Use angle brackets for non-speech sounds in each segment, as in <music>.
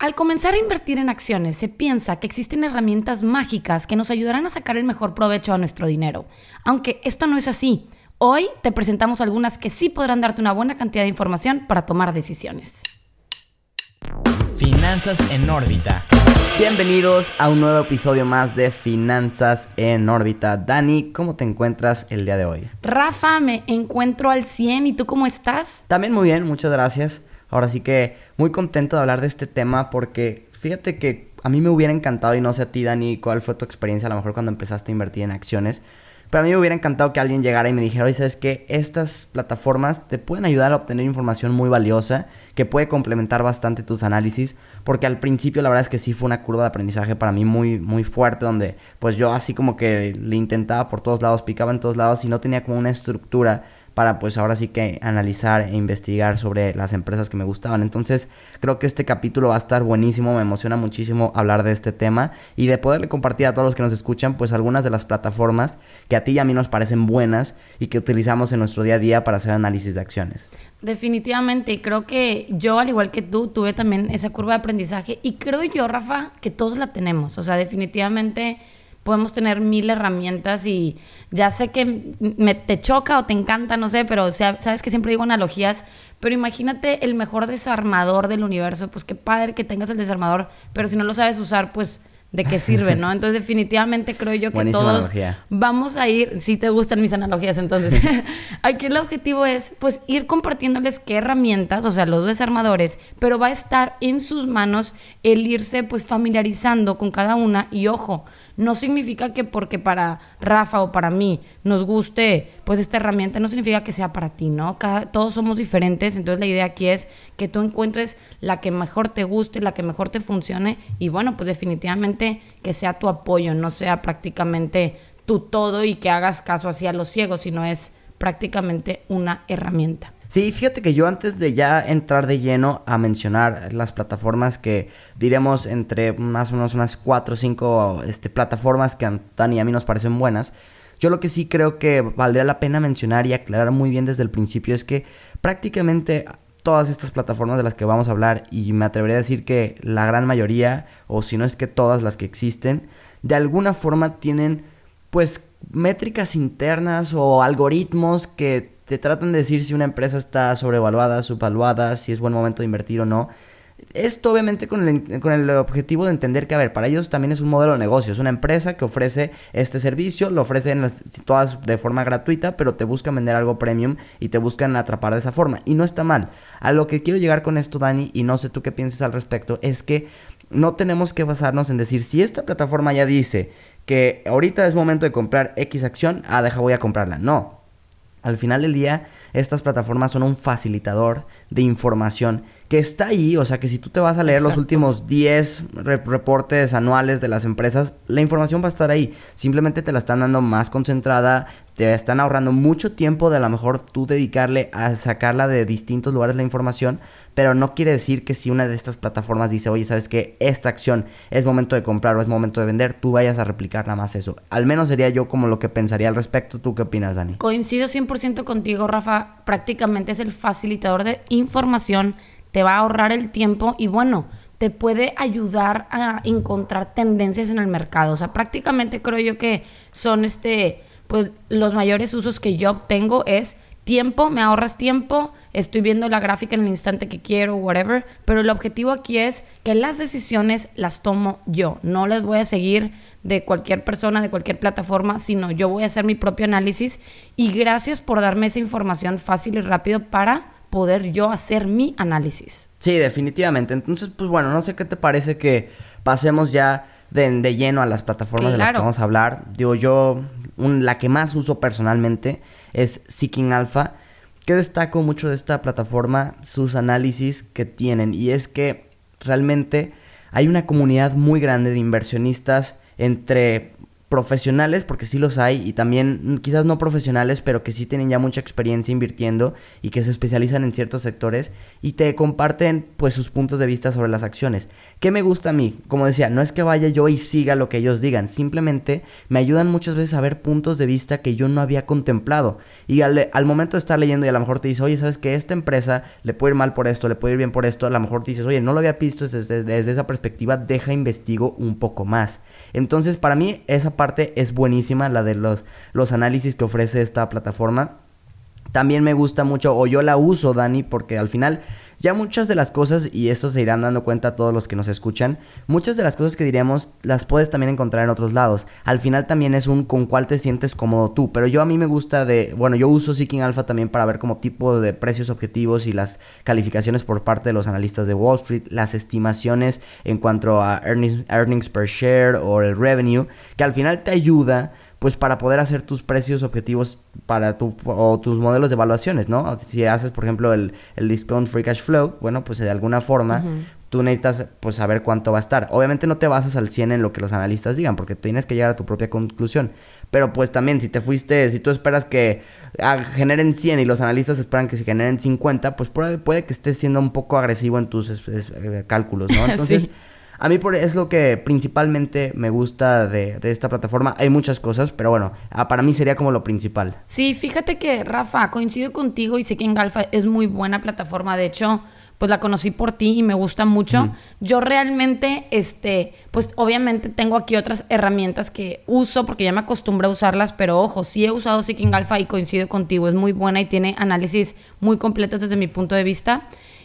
Al comenzar a invertir en acciones, se piensa que existen herramientas mágicas que nos ayudarán a sacar el mejor provecho a nuestro dinero. Aunque esto no es así. Hoy te presentamos algunas que sí podrán darte una buena cantidad de información para tomar decisiones. Finanzas en órbita. Bienvenidos a un nuevo episodio más de Finanzas en órbita. Dani, ¿cómo te encuentras el día de hoy? Rafa, me encuentro al 100 y tú cómo estás? También muy bien, muchas gracias. Ahora sí que muy contento de hablar de este tema porque fíjate que a mí me hubiera encantado y no sé a ti Dani cuál fue tu experiencia a lo mejor cuando empezaste a invertir en acciones. Pero a mí me hubiera encantado que alguien llegara y me dijera, oye, ¿sabes qué? Estas plataformas te pueden ayudar a obtener información muy valiosa que puede complementar bastante tus análisis. Porque al principio la verdad es que sí fue una curva de aprendizaje para mí muy, muy fuerte donde pues yo así como que le intentaba por todos lados, picaba en todos lados y no tenía como una estructura para pues ahora sí que analizar e investigar sobre las empresas que me gustaban. Entonces creo que este capítulo va a estar buenísimo, me emociona muchísimo hablar de este tema y de poderle compartir a todos los que nos escuchan pues algunas de las plataformas que a ti y a mí nos parecen buenas y que utilizamos en nuestro día a día para hacer análisis de acciones. Definitivamente, creo que yo, al igual que tú, tuve también esa curva de aprendizaje y creo yo, Rafa, que todos la tenemos. O sea, definitivamente podemos tener mil herramientas y ya sé que me, te choca o te encanta, no sé, pero sabes que siempre digo analogías, pero imagínate el mejor desarmador del universo, pues qué padre que tengas el desarmador, pero si no lo sabes usar, pues de qué sirve, ¿no? <laughs> Entonces definitivamente creo yo que todos vamos a ir, si te gustan mis analogías, entonces <laughs> <laughs> aquí el objetivo es pues ir compartiéndoles qué herramientas, o sea, los desarmadores, pero va a estar en sus manos el irse pues familiarizando con cada una y ojo, no significa que porque para Rafa o para mí nos guste pues esta herramienta, no significa que sea para ti, ¿no? todos somos diferentes, entonces la idea aquí es que tú encuentres la que mejor te guste, la que mejor te funcione y bueno, pues definitivamente que sea tu apoyo, no sea prácticamente tu todo y que hagas caso así a los ciegos, sino es prácticamente una herramienta. Sí, fíjate que yo antes de ya entrar de lleno a mencionar las plataformas que diremos entre más o menos unas 4 o 5 este, plataformas que a Dani y a mí nos parecen buenas, yo lo que sí creo que valdría la pena mencionar y aclarar muy bien desde el principio es que prácticamente todas estas plataformas de las que vamos a hablar y me atrevería a decir que la gran mayoría o si no es que todas las que existen de alguna forma tienen pues métricas internas o algoritmos que te tratan de decir si una empresa está sobrevaluada, subvaluada, si es buen momento de invertir o no. Esto obviamente con el, con el, objetivo de entender que, a ver, para ellos también es un modelo de negocio, es una empresa que ofrece este servicio, lo ofrecen todas de forma gratuita, pero te buscan vender algo premium y te buscan atrapar de esa forma. Y no está mal. A lo que quiero llegar con esto, Dani, y no sé tú qué piensas al respecto, es que no tenemos que basarnos en decir, si esta plataforma ya dice que ahorita es momento de comprar X acción, ah, deja, voy a comprarla. No, al final del día, estas plataformas son un facilitador de información que está ahí, o sea que si tú te vas a leer los últimos 10 reportes anuales de las empresas, la información va a estar ahí. Simplemente te la están dando más concentrada, te están ahorrando mucho tiempo de a lo mejor tú dedicarle a sacarla de distintos lugares la información, pero no quiere decir que si una de estas plataformas dice, oye, ¿sabes que Esta acción es momento de comprar o es momento de vender, tú vayas a replicar nada más eso. Al menos sería yo como lo que pensaría al respecto. ¿Tú qué opinas, Dani? Coincido 100% contigo, Rafa. Prácticamente es el facilitador de información te va a ahorrar el tiempo y bueno, te puede ayudar a encontrar tendencias en el mercado. O sea, prácticamente creo yo que son este, pues los mayores usos que yo obtengo es tiempo, me ahorras tiempo, estoy viendo la gráfica en el instante que quiero, whatever, pero el objetivo aquí es que las decisiones las tomo yo, no las voy a seguir de cualquier persona, de cualquier plataforma, sino yo voy a hacer mi propio análisis y gracias por darme esa información fácil y rápido para poder yo hacer mi análisis. Sí, definitivamente. Entonces, pues bueno, no sé qué te parece que pasemos ya de, lleno a las plataformas de las que vamos a hablar. Digo, yo, la que más uso personalmente es Seeking Alpha. ¿Qué destaco mucho de esta plataforma? Sus análisis que tienen. Y es que realmente hay una comunidad muy grande de inversionistas entre profesionales, porque sí los hay, y también mm, quizás no profesionales, pero que sí tienen ya mucha experiencia invirtiendo y que se especializan en ciertos sectores y te comparten pues sus puntos de vista sobre las acciones. ¿Qué me gusta a mí? Como decía, no es que vaya yo y siga lo que ellos digan, simplemente me ayudan muchas veces a ver puntos de vista que yo no había contemplado. Y al, momento de estar leyendo y a lo mejor te dice, oye, ¿sabes que Esta empresa le puede ir mal por esto, le puede ir bien por esto, a lo mejor te dices, oye, no lo había visto desde, desde esa perspectiva, deja investigo un poco más. Entonces, para mí, esa parte es buenísima, la de los, los análisis que ofrece esta plataforma. También me gusta mucho, o yo la uso, Dani, porque al final ya muchas de las cosas, y esto se irán dando cuenta todos los que nos escuchan, muchas de las cosas que diríamos las puedes también encontrar en otros lados. Al final también es un con cuál te sientes cómodo tú, pero yo a mí me gusta de, bueno, yo uso Seeking Alpha también para ver como tipo de precios objetivos y las calificaciones por parte de los analistas de Wall Street, las estimaciones en cuanto a earnings, earnings per share o el revenue, que al final te ayuda pues para poder hacer tus precios objetivos para tu o tus modelos de evaluaciones, ¿no? Si haces, por ejemplo, el, el discount free cash flow, bueno, pues de alguna forma tú necesitas pues saber cuánto va a estar. Obviamente no te basas al 100 en lo que los analistas digan, porque tienes que llegar a tu propia conclusión. Pero pues también si te fuiste, si tú esperas que ah, generen 100 y los analistas esperan que se generen 50, pues puede, puede que estés siendo un poco agresivo en tus eh, cálculos, ¿no? <laughs> Entonces... A mí por, es lo que principalmente me gusta de, esta plataforma. Hay muchas cosas, pero bueno, ah, para mí sería como lo principal. Sí, fíjate que Rafa, coincido contigo y sé que en Galfa es muy buena plataforma. De hecho, pues la conocí por ti y me gusta mucho. Yo realmente, este, pues obviamente tengo aquí otras herramientas que uso porque ya me acostumbré a usarlas, pero ojo, sí he usado Seeking Alpha y coincido contigo, es muy buena y tiene análisis muy completos desde mi punto de vista.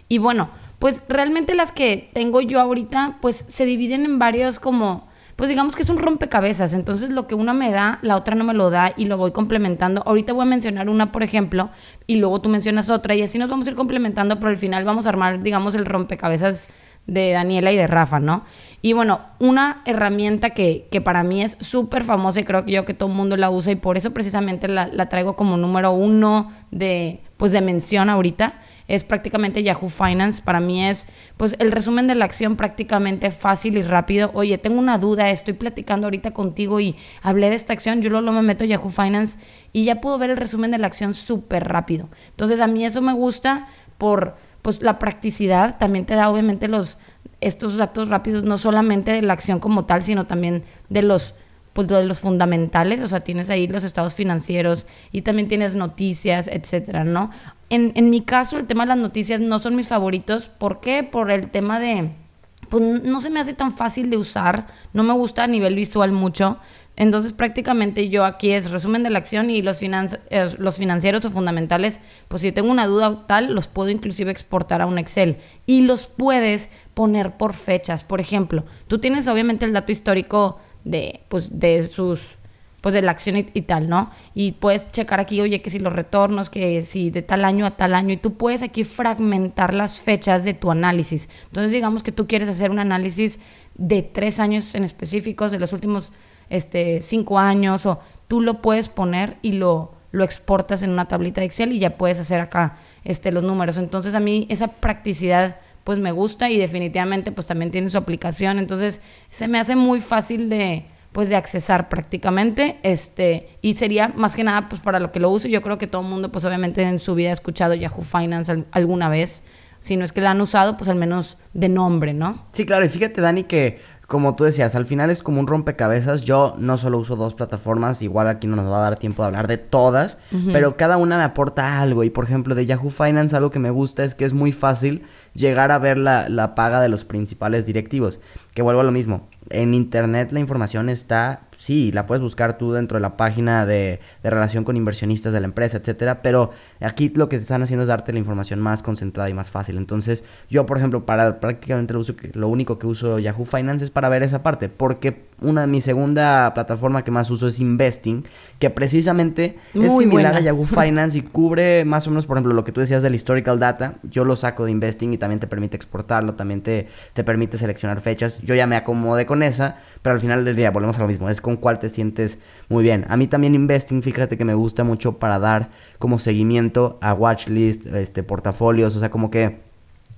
Y bueno, pues realmente las que tengo yo ahorita, pues se dividen en varios como, pues digamos que es un rompecabezas. Entonces lo que una me da, la otra no me lo da y lo voy complementando. Ahorita voy a mencionar una, por ejemplo, y luego tú mencionas otra y así nos vamos a ir complementando, pero al final vamos a armar, digamos, el rompecabezas de Daniela y de Rafa, ¿no? Y bueno, una herramienta que, que para mí es súper famosa y creo que yo que todo el mundo la usa y por eso precisamente la, la traigo como número uno de, pues de mención ahorita, es prácticamente Yahoo Finance. Para mí es pues el resumen de la acción prácticamente fácil y rápido. Oye, tengo una duda, estoy platicando ahorita contigo y hablé de esta acción, yo luego me meto Yahoo Finance y ya puedo ver el resumen de la acción súper rápido. Entonces a mí eso me gusta por pues la practicidad, también te da obviamente los estos datos rápidos no solamente de la acción como tal, sino también de los pues de los fundamentales, o sea, tienes ahí los estados financieros y también tienes noticias, etcétera, ¿no? En, en mi caso, el tema de las noticias no son mis favoritos. ¿Por qué? Por el tema de, pues no se me hace tan fácil de usar, no me gusta a nivel visual mucho. Entonces prácticamente yo aquí es resumen de la acción y los, eh, los financieros o fundamentales, pues si tengo una duda tal, los puedo inclusive exportar a un Excel y los puedes poner por fechas. Por ejemplo, tú tienes obviamente el dato histórico de, pues, de sus pues de la acción y, tal, ¿no? Y puedes checar aquí, oye, que si los retornos, que si de tal año a tal año, y tú puedes aquí fragmentar las fechas de tu análisis. Entonces, digamos que tú quieres hacer un análisis de tres años en específicos, de los últimos este, cinco años, o tú lo puedes poner y lo, lo exportas en una tablita de Excel y ya puedes hacer acá este, los números. Entonces, a mí esa practicidad pues me gusta y definitivamente pues también tiene su aplicación. Entonces, se me hace muy fácil de pues de accesar prácticamente, este, y sería más que nada pues para lo que lo uso, yo creo que todo el mundo pues obviamente en su vida ha escuchado Yahoo Finance alguna vez, si no es que la han usado, pues al menos de nombre, ¿no? Sí, claro, y fíjate Dani que como tú decías, al final es como un rompecabezas. Yo no solo uso dos plataformas, igual aquí no nos va a dar tiempo de hablar de todas, pero cada una me aporta algo. Y por ejemplo, de Yahoo Finance, algo que me gusta es que es muy fácil llegar a ver la, la paga de los principales directivos. Que vuelvo a lo mismo. En internet la información está sí, la puedes buscar tú dentro de la página de, relación con inversionistas de la empresa, etcétera, pero aquí lo que están haciendo es darte la información más concentrada y más fácil. Entonces, yo, por ejemplo, para prácticamente lo, uso, lo único que uso Yahoo Finance es para ver esa parte, porque una mi segunda plataforma que más uso es Investing, que precisamente es similar a Yahoo <laughs> Finance y cubre más o menos, por ejemplo, lo que tú decías del historical data, yo lo saco de Investing y también te permite exportarlo, también te, te permite seleccionar fechas. Yo ya me acomodé con esa, pero al final del día volvemos a lo mismo, es con cuál te sientes muy bien. A mí también Investing, fíjate que me gusta mucho para dar como seguimiento a watchlist, este, portafolios, o sea, como que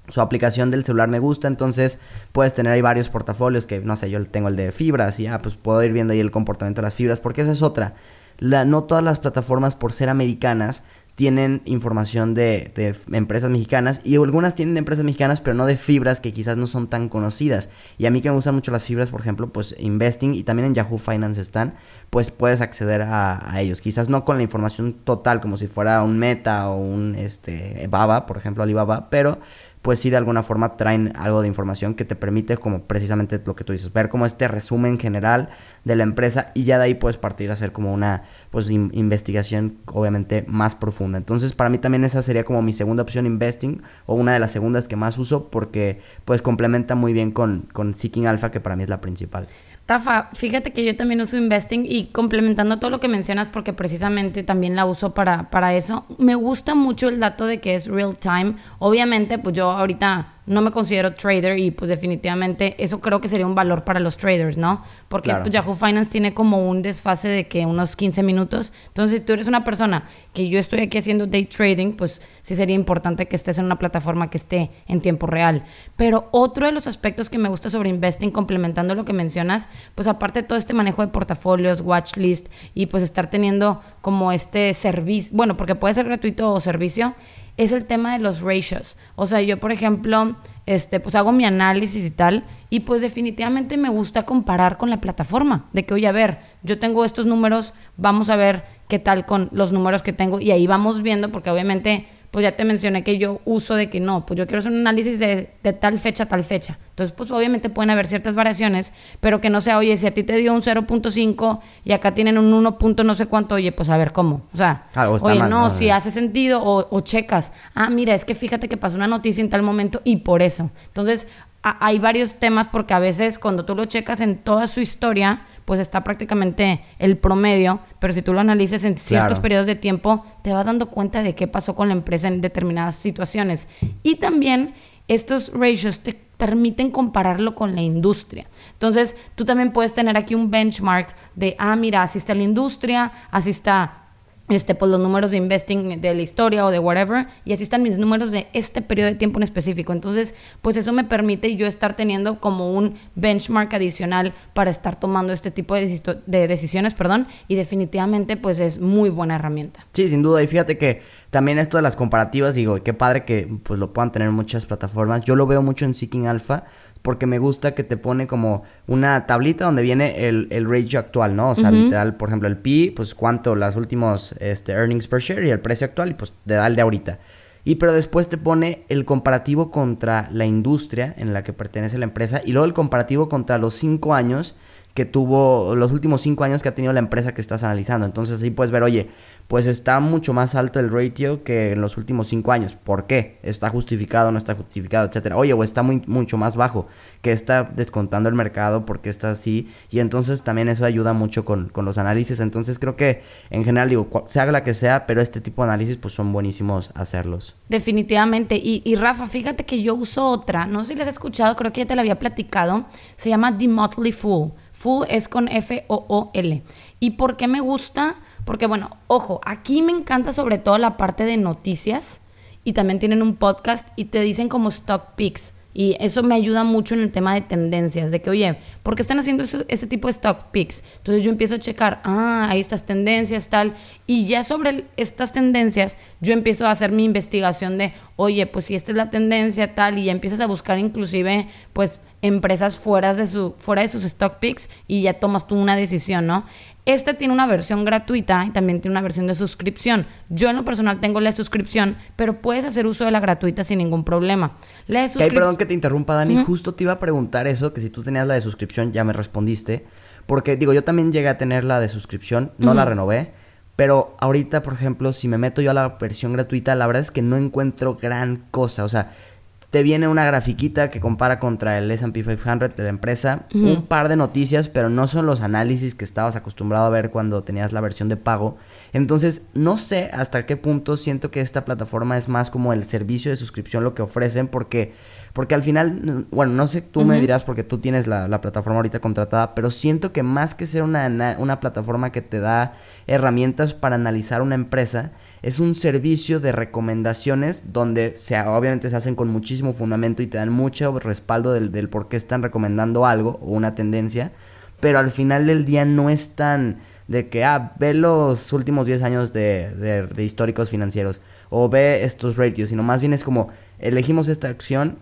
su aplicación del celular me gusta, entonces puedes tener ahí varios portafolios que, no sé, yo tengo el de fibras y ya, pues puedo ir viendo ahí el comportamiento de las fibras, porque esa es otra. La, no todas las plataformas, por ser americanas, tienen información de, empresas mexicanas y algunas tienen de empresas mexicanas pero no de fibras que quizás no son tan conocidas. Y a mí que me gustan mucho las fibras por ejemplo pues Investing y también en Yahoo Finance están pues puedes acceder a, a ellos. Quizás no con la información total como si fuera un Meta o un este Baba por ejemplo Alibaba pero pues sí de alguna forma traen algo de información que te permite como precisamente lo que tú dices, ver como este resumen general de la empresa y ya de ahí puedes partir a hacer como una pues investigación obviamente más profunda. Entonces para mí también esa sería como mi segunda opción investing o una de las segundas que más uso porque pues complementa muy bien con, con Seeking Alpha que para mí es la principal. Rafa, fíjate que yo también uso Investing y complementando todo lo que mencionas, porque precisamente también la uso para, para eso, me gusta mucho el dato de que es real time. Obviamente, pues yo ahorita no me considero trader y pues definitivamente eso creo que sería un valor para los traders, ¿no? Porque pues, Yahoo Finance tiene como un desfase de que unos 15 minutos. Entonces, si tú eres una persona que yo estoy aquí haciendo day trading, pues sí sería importante que estés en una plataforma que esté en tiempo real. Pero otro de los aspectos que me gusta sobre investing, complementando lo que mencionas, pues aparte de todo este manejo de portafolios, watch list y pues estar teniendo como este servicio, bueno, porque puede ser gratuito o servicio, es el tema de los ratios. O sea, yo, por ejemplo, este, pues hago mi análisis y tal, y pues definitivamente me gusta comparar con la plataforma, de que, oye, a ver, yo tengo estos números, vamos a ver qué tal con los números que tengo, y ahí vamos viendo, porque obviamente pues ya te mencioné que yo uso de que no, pues yo quiero hacer un análisis de, tal fecha a tal fecha. Entonces, pues obviamente pueden haber ciertas variaciones, pero que no sea, oye, si a ti te dio un 0.5 y acá tienen un 1. no sé cuánto, oye, pues a ver cómo. O sea, oye, no, si hace sentido o, o checas, ah, mira, es que fíjate que pasó una noticia en tal momento y por eso. Entonces, hay varios temas porque a veces cuando tú lo checas en toda su historia, pues está prácticamente el promedio, pero si tú lo analices en ciertos periodos de tiempo, te vas dando cuenta de qué pasó con la empresa en determinadas situaciones. Y también estos ratios te permiten compararlo con la industria. Entonces, tú también puedes tener aquí un benchmark de, ah, mira, así está la industria, así está este, pues los números de investing de la historia o de whatever, y así están mis números de este periodo de tiempo en específico. Entonces, pues eso me permite yo estar teniendo como un benchmark adicional para estar tomando este tipo de, de decisiones, perdón, y definitivamente pues es muy buena herramienta. Sí, sin duda, y fíjate que también esto de las comparativas, digo, qué padre que pues lo puedan tener muchas plataformas. Yo lo veo mucho en Seeking Alpha, porque me gusta que te pone como una tablita donde viene el, el ratio actual, ¿no? O sea, literal, por ejemplo, el P, pues cuánto las últimos este, earnings per share y el precio actual y pues te da el de ahorita. Y pero después te pone el comparativo contra la industria en la que pertenece la empresa y luego el comparativo contra los cinco años que tuvo, los últimos cinco años que ha tenido la empresa que estás analizando. Entonces ahí puedes ver, oye, pues está mucho más alto el ratio que en los últimos cinco años. ¿Por qué? ¿Está justificado, no está justificado, etcétera? Oye, o está muy, mucho más bajo, que está descontando el mercado porque está así. Y entonces también eso ayuda mucho con, con los análisis. Entonces creo que en general, digo, se haga la que sea, pero este tipo de análisis pues son buenísimos hacerlos. Definitivamente. Y, y Rafa, fíjate que yo uso otra, no sé si la has escuchado, creo que ya te la había platicado. Se llama The Motley Fool. Fool es con F-O-O-L. ¿Y por qué me gusta? Porque bueno, ojo, aquí me encanta sobre todo la parte de noticias y también tienen un podcast y te dicen como stock picks. Y eso me ayuda mucho en el tema de tendencias, de que, oye, ¿por qué están haciendo ese tipo de stock picks? Entonces yo empiezo a checar, ah, hay estas tendencias, tal, y ya sobre estas tendencias yo empiezo a hacer mi investigación de, oye, pues si esta es la tendencia, tal, y ya empiezas a buscar inclusive, pues, empresas fuera de, su, fuera de sus stock picks y ya tomas tú una decisión, ¿no? Este tiene una versión gratuita y también tiene una versión de suscripción. Yo en lo personal tengo la suscripción, pero puedes hacer uso de la gratuita sin ningún problema. La de perdón que te interrumpa, Dani. Justo te iba a preguntar eso, que si tú tenías la de suscripción, ya me respondiste. Porque digo, yo también llegué a tener la de suscripción, no la renové. Pero ahorita, por ejemplo, si me meto yo a la versión gratuita, la verdad es que no encuentro gran cosa. O sea, te viene una grafiquita que compara contra el S&P 500 de la empresa, un par de noticias, pero no son los análisis que estabas acostumbrado a ver cuando tenías la versión de pago. Entonces, no sé hasta qué punto siento que esta plataforma es más como el servicio de suscripción lo que ofrecen porque Porque al final, bueno, no sé, tú me dirás porque tú tienes la, plataforma ahorita contratada, pero siento que más que ser una, una plataforma que te da herramientas para analizar una empresa, es un servicio de recomendaciones donde se, obviamente se hacen con muchísimo fundamento y te dan mucho respaldo del, del por qué están recomendando algo o una tendencia, pero al final del día no es tan de que, ah, ve los últimos 10 años de, de, históricos financieros o ve estos ratios, sino más bien es como elegimos esta acción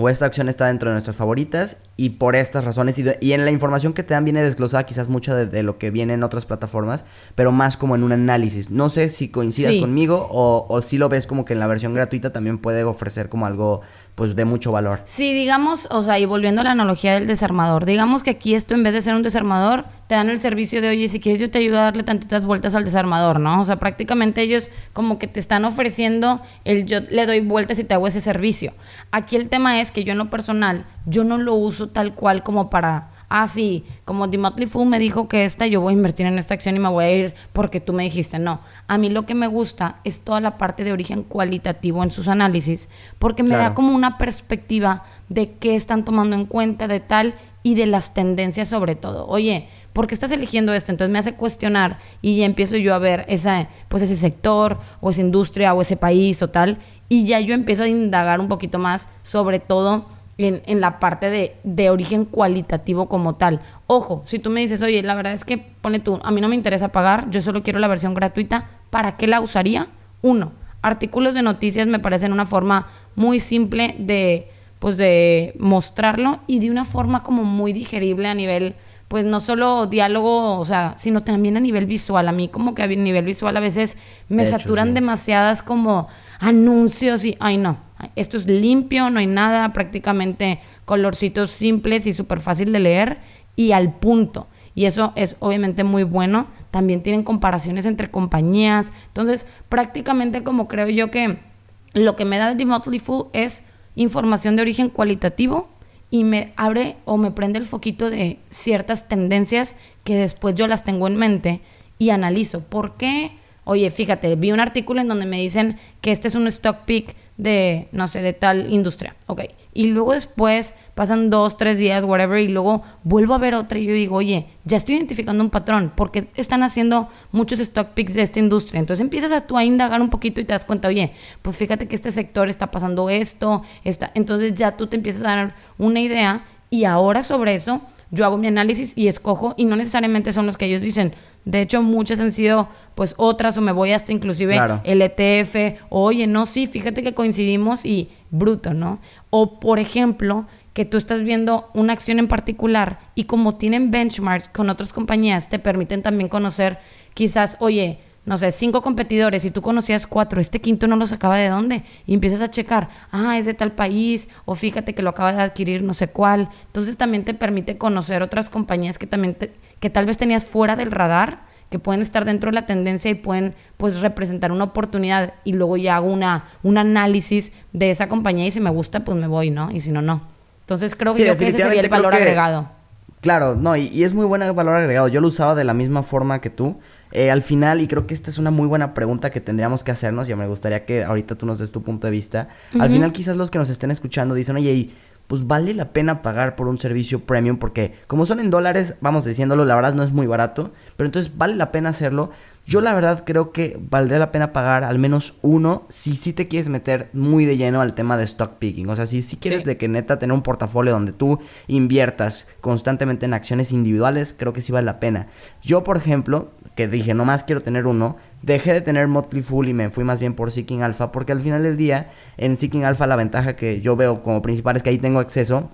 o esta acción está dentro de nuestras favoritas y por estas razones y, en la información que te dan viene desglosada quizás mucho de, lo que viene en otras plataformas, pero más como en un análisis. No sé si coincidas conmigo o, o si lo ves como que en la versión gratuita también puede ofrecer como algo pues de mucho valor. Sí, digamos, o sea, y volviendo a la analogía del desarmador, digamos que aquí esto en vez de ser un desarmador, te dan el servicio de, oye, si quieres yo te ayudo a darle tantitas vueltas al desarmador, ¿no? O sea, prácticamente ellos como que te están ofreciendo el yo le doy vueltas y te hago ese servicio. Aquí el tema es que yo en lo personal, yo no lo uso tal cual como para ah, sí, como The Motley Fool me dijo que esta, yo voy a invertir en esta acción y me voy a ir porque tú me dijiste. No, a mí lo que me gusta es toda la parte de origen cualitativo en sus análisis, porque me da como una perspectiva de qué están tomando en cuenta de tal y de las tendencias sobre todo. Oye, ¿por qué estás eligiendo esto? Entonces me hace cuestionar y ya empiezo yo a ver esa, pues ese sector o esa industria o ese país o tal, y ya yo empiezo a indagar un poquito más sobre todo en, la parte de, de, origen cualitativo como tal. Ojo, si tú me dices, oye, la verdad es que pone tú, a mí no me interesa pagar, yo solo quiero la versión gratuita, ¿para qué la usaría? Uno, artículos de noticias me parecen una forma muy simple de, pues de mostrarlo y de una forma como muy digerible a nivel, pues no solo diálogo, o sea, sino también a nivel visual. A mí como que a nivel visual a veces me saturan demasiadas como anuncios y, ay no, esto es limpio, no hay nada, prácticamente colorcitos simples y súper fácil de leer y al punto. Y eso es obviamente muy bueno. También tienen comparaciones entre compañías. Entonces, prácticamente como creo yo que lo que me da The Motley Fool es información de origen cualitativo y me abre o me prende el foquito de ciertas tendencias que después yo las tengo en mente y analizo. ¿Por qué? Oye, fíjate, vi un artículo en donde me dicen que este es un stock pick de, no sé, de tal industria. Ok. Y luego después pasan dos, tres días, whatever, y luego vuelvo a ver otra y yo digo, oye, ya estoy identificando un patrón, porque están haciendo muchos stock picks de esta industria. Entonces empiezas a tú a indagar un poquito y te das cuenta, oye, pues fíjate que este sector está pasando esto, está. Entonces ya tú te empiezas a dar una idea y ahora sobre eso yo hago mi análisis y escojo, y no necesariamente son los que ellos dicen, de hecho, muchas han sido pues otras o me voy hasta inclusive el ETF, oye, no, sí, fíjate que coincidimos y bruto, ¿no? O por ejemplo, que tú estás viendo una acción en particular y como tienen benchmarks con otras compañías, te permiten también conocer quizás, oye, no sé, cinco competidores y tú conocías cuatro, este quinto no lo sacaba de dónde y empiezas a checar, ah, es de tal país o fíjate que lo acaba de adquirir no sé cuál. Entonces también te permite conocer otras compañías que también te, que tal vez tenías fuera del radar, que pueden estar dentro de la tendencia y pueden pues representar una oportunidad y luego ya hago una, un análisis de esa compañía y si me gusta pues me voy, ¿no? Y si no, no. Entonces creo, que ese sería el valor agregado. Claro, no, y, es muy buen valor agregado. Yo lo usaba de la misma forma que tú. Eh, al final, y creo que esta es una muy buena pregunta que tendríamos que hacernos, y me gustaría que ahorita tú nos des tu punto de vista. Al final, quizás los que nos estén escuchando dicen, oye, pues vale la pena pagar por un servicio premium porque como son en dólares, vamos diciéndolo, la verdad no es muy barato, pero entonces vale la pena hacerlo. Yo la verdad creo que valdría la pena pagar al menos uno si sí te quieres meter muy de lleno al tema de stock picking. O sea, si, si quieres de que neta tener un portafolio donde tú inviertas constantemente en acciones individuales, creo que sí vale la pena. Yo, por ejemplo, que dije, nomás quiero tener uno, dejé de tener Motley Fool y me fui más bien por Seeking Alpha, porque al final del día, en Seeking Alpha la ventaja que yo veo como principal es que ahí tengo acceso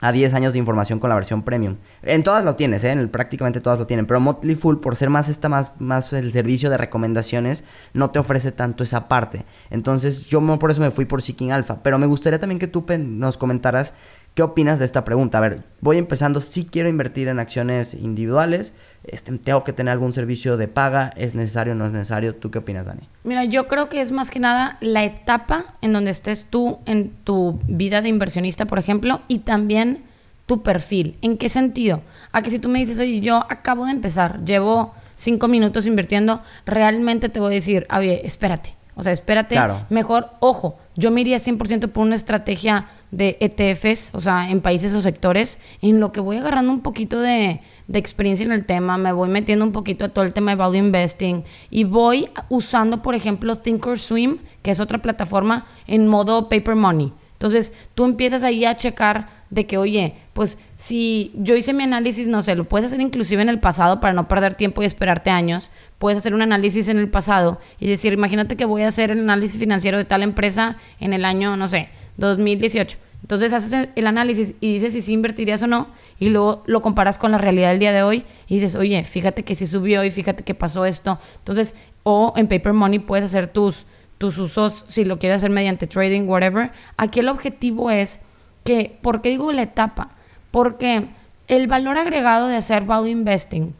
a 10 años de información con la versión premium. En todas lo tienes, ¿eh? En prácticamente todas lo tienen. Pero Motley Fool, por ser más esta, más, más el servicio de recomendaciones, no te ofrece tanto esa parte. Entonces, yo por eso me fui por Seeking Alpha. Pero me gustaría también que tú nos comentaras ¿Qué opinas de esta pregunta? A ver, voy empezando, si quiero invertir en acciones individuales, este, tengo que tener algún servicio de paga, ¿es necesario o no es necesario? ¿Tú qué opinas, Dani? Mira, yo creo que es más que nada la etapa en donde estés tú en tu vida de inversionista, por ejemplo, y también tu perfil. ¿En qué sentido? A que si tú me dices, oye, yo acabo de empezar, llevo cinco minutos invirtiendo, realmente te voy a decir, oye, espérate. O sea, espérate, mejor, ojo, yo me iría 100% por una estrategia de ETFs, o sea, en países o sectores, en lo que voy agarrando un poquito de, de experiencia en el tema, me voy metiendo un poquito a todo el tema de value investing y voy usando, por ejemplo, Thinkorswim, que es otra plataforma, en modo paper money. Entonces, tú empiezas ahí a checar de que, oye, pues si yo hice mi análisis, no sé, lo puedes hacer inclusive en el pasado para no perder tiempo y esperarte años. Puedes hacer un análisis en el pasado y decir, imagínate que voy a hacer el análisis financiero de tal empresa en el año, no sé, 2018. Entonces haces el análisis y dices si sí invertirías o no y luego lo comparas con la realidad del día de hoy y dices, oye, fíjate que sí subió y fíjate que pasó esto. Entonces, o en Paper Money puedes hacer tus, tus usos, si lo quieres hacer mediante trading, whatever. Aquí el objetivo es que, ¿por qué digo la etapa? Porque el valor agregado de hacer value investing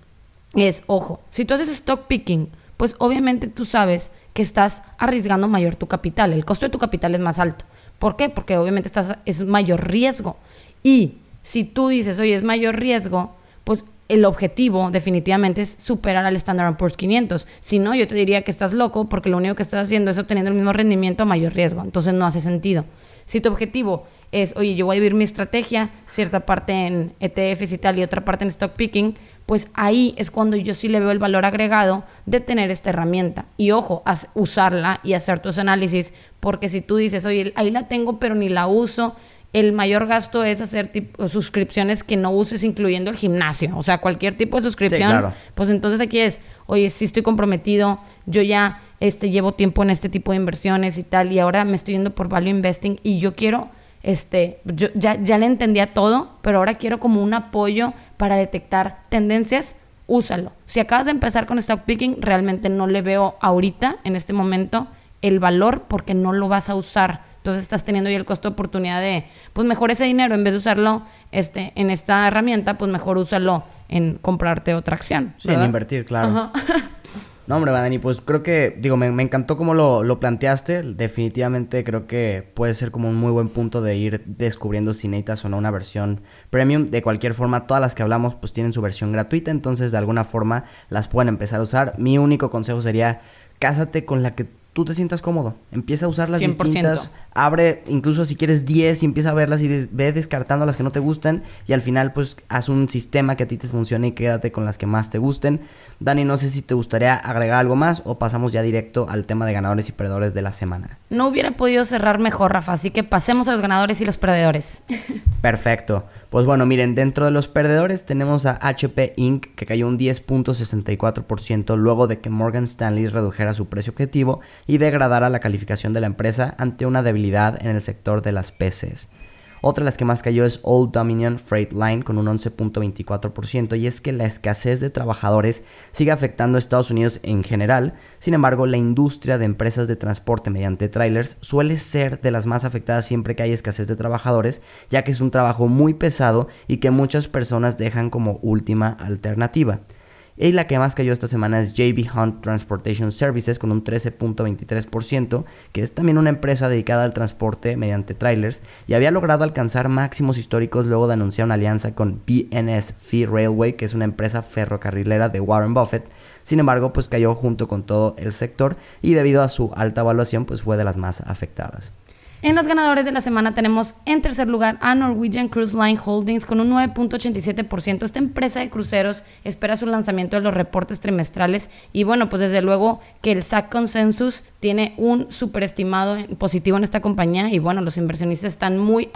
es, ojo, si tú haces stock picking, pues obviamente tú sabes que estás arriesgando mayor tu capital. El costo de tu capital es más alto. ¿Por qué? Porque obviamente estás, es mayor riesgo. Y si tú dices, oye, es mayor riesgo, pues el objetivo definitivamente es superar al Standard Poor's 500. Si no, yo te diría que estás loco porque lo único que estás haciendo es obteniendo el mismo rendimiento a mayor riesgo. Entonces no hace sentido. Si tu objetivo es, oye, yo voy a vivir mi estrategia, cierta parte en ETFs y tal y otra parte en stock picking, pues ahí es cuando yo sí le veo el valor agregado de tener esta herramienta. Y ojo, usarla y hacer tus análisis, porque si tú dices, oye, ahí la tengo pero ni la uso, el mayor gasto es hacer suscripciones que no uses, incluyendo el gimnasio. O sea, cualquier tipo de suscripción. Pues entonces aquí es, oye, sí estoy comprometido, yo ya este, llevo tiempo en este tipo de inversiones y tal, y ahora me estoy yendo por value investing y yo quiero este, yo ya, ya le entendía todo, pero ahora quiero como un apoyo para detectar tendencias, úsalo. Si acabas de empezar con stock picking, realmente no le veo ahorita, en este momento, el valor porque no lo vas a usar. Entonces estás teniendo ya el costo de oportunidad de, pues mejor ese dinero, en vez de usarlo este, en esta herramienta, pues mejor úsalo en comprarte otra acción. Sí, en invertir, claro. No, hombre, Dani, pues creo que, digo, me, encantó cómo lo, lo, planteaste. Definitivamente creo que puede ser como un muy buen punto de ir descubriendo si necesitas o no una versión premium. De cualquier forma, todas las que hablamos pues tienen su versión gratuita, entonces de alguna forma las pueden empezar a usar. Mi único consejo sería, cásate con la que tú te sientas cómodo. Empieza a usar las distintas. Abre, incluso si quieres 10 y empieza a verlas y ve descartando las que no te gustan. Y al final, pues, haz un sistema que a ti te funcione y quédate con las que más te gusten. Dani, no sé si te gustaría agregar algo más o pasamos ya directo al tema de ganadores y perdedores de la semana. No hubiera podido cerrar mejor, Rafa, así que pasemos a los ganadores y los perdedores. Perfecto. Pues bueno, miren, dentro de los perdedores tenemos a HP Inc. que cayó un 10.64% luego de que Morgan Stanley redujera su precio objetivo y degradara la calificación de la empresa ante una debilidad en el sector de las PCs. Otra de las que más cayó es Old Dominion Freight Line con un 11.24% y es que la escasez de trabajadores sigue afectando a Estados Unidos en general. Sin embargo, la industria de empresas de transporte mediante trailers suele ser de las más afectadas siempre que hay escasez de trabajadores, ya que es un trabajo muy pesado y que muchas personas dejan como última alternativa. Y la que más cayó esta semana es JB Hunt Transportation Services con un 13.23%, que es también una empresa dedicada al transporte mediante trailers y había logrado alcanzar máximos históricos luego de anunciar una alianza con BNS Fee Railway, que es una empresa ferrocarrilera de Warren Buffett. Sin embargo, pues cayó junto con todo el sector y debido a su alta evaluación, pues fue de las más afectadas. En los ganadores de la semana tenemos en tercer lugar a Norwegian Cruise Line Holdings con un 9.87%. Esta empresa de cruceros espera su lanzamiento de los reportes trimestrales y bueno, pues desde luego que el SAC Consensus tiene un superestimado positivo en esta compañía y bueno, los inversionistas están muy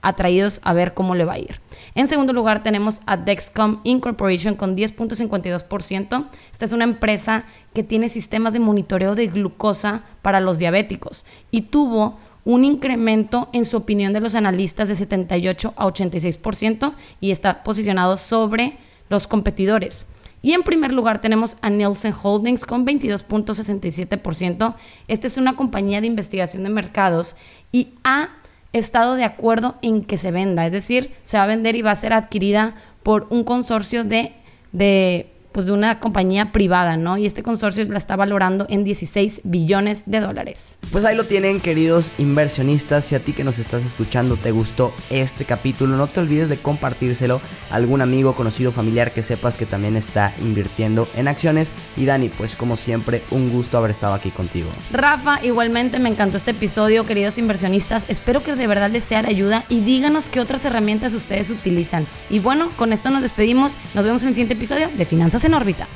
atraídos a ver cómo le va a ir. En segundo lugar tenemos a Dexcom Incorporation con 10.52%. Esta es una empresa que tiene sistemas de monitoreo de glucosa para los diabéticos y tuvo un incremento en su opinión de los analistas de 78 a 86% y está posicionado sobre los competidores. Y en primer lugar tenemos a Nielsen Holdings con 22.67%. Esta es una compañía de investigación de mercados y ha estado de acuerdo en que se venda, es decir, se va a vender y va a ser adquirida por un consorcio de, de pues de una compañía privada, ¿no? Y este consorcio la está valorando en 16 billones de dólares. Pues ahí lo tienen, queridos inversionistas. Si a ti que nos estás escuchando te gustó este capítulo, no te olvides de compartírselo a algún amigo, conocido, familiar que sepas que también está invirtiendo en acciones. Y Dani, pues como siempre, un gusto haber estado aquí contigo. Rafa, igualmente me encantó este episodio, queridos inversionistas. Espero que de verdad les sea de ayuda y díganos qué otras herramientas ustedes utilizan. Y bueno, con esto nos despedimos. Nos vemos en el siguiente episodio de Finanzas en órbita.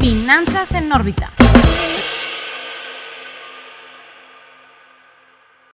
Finanzas en órbita.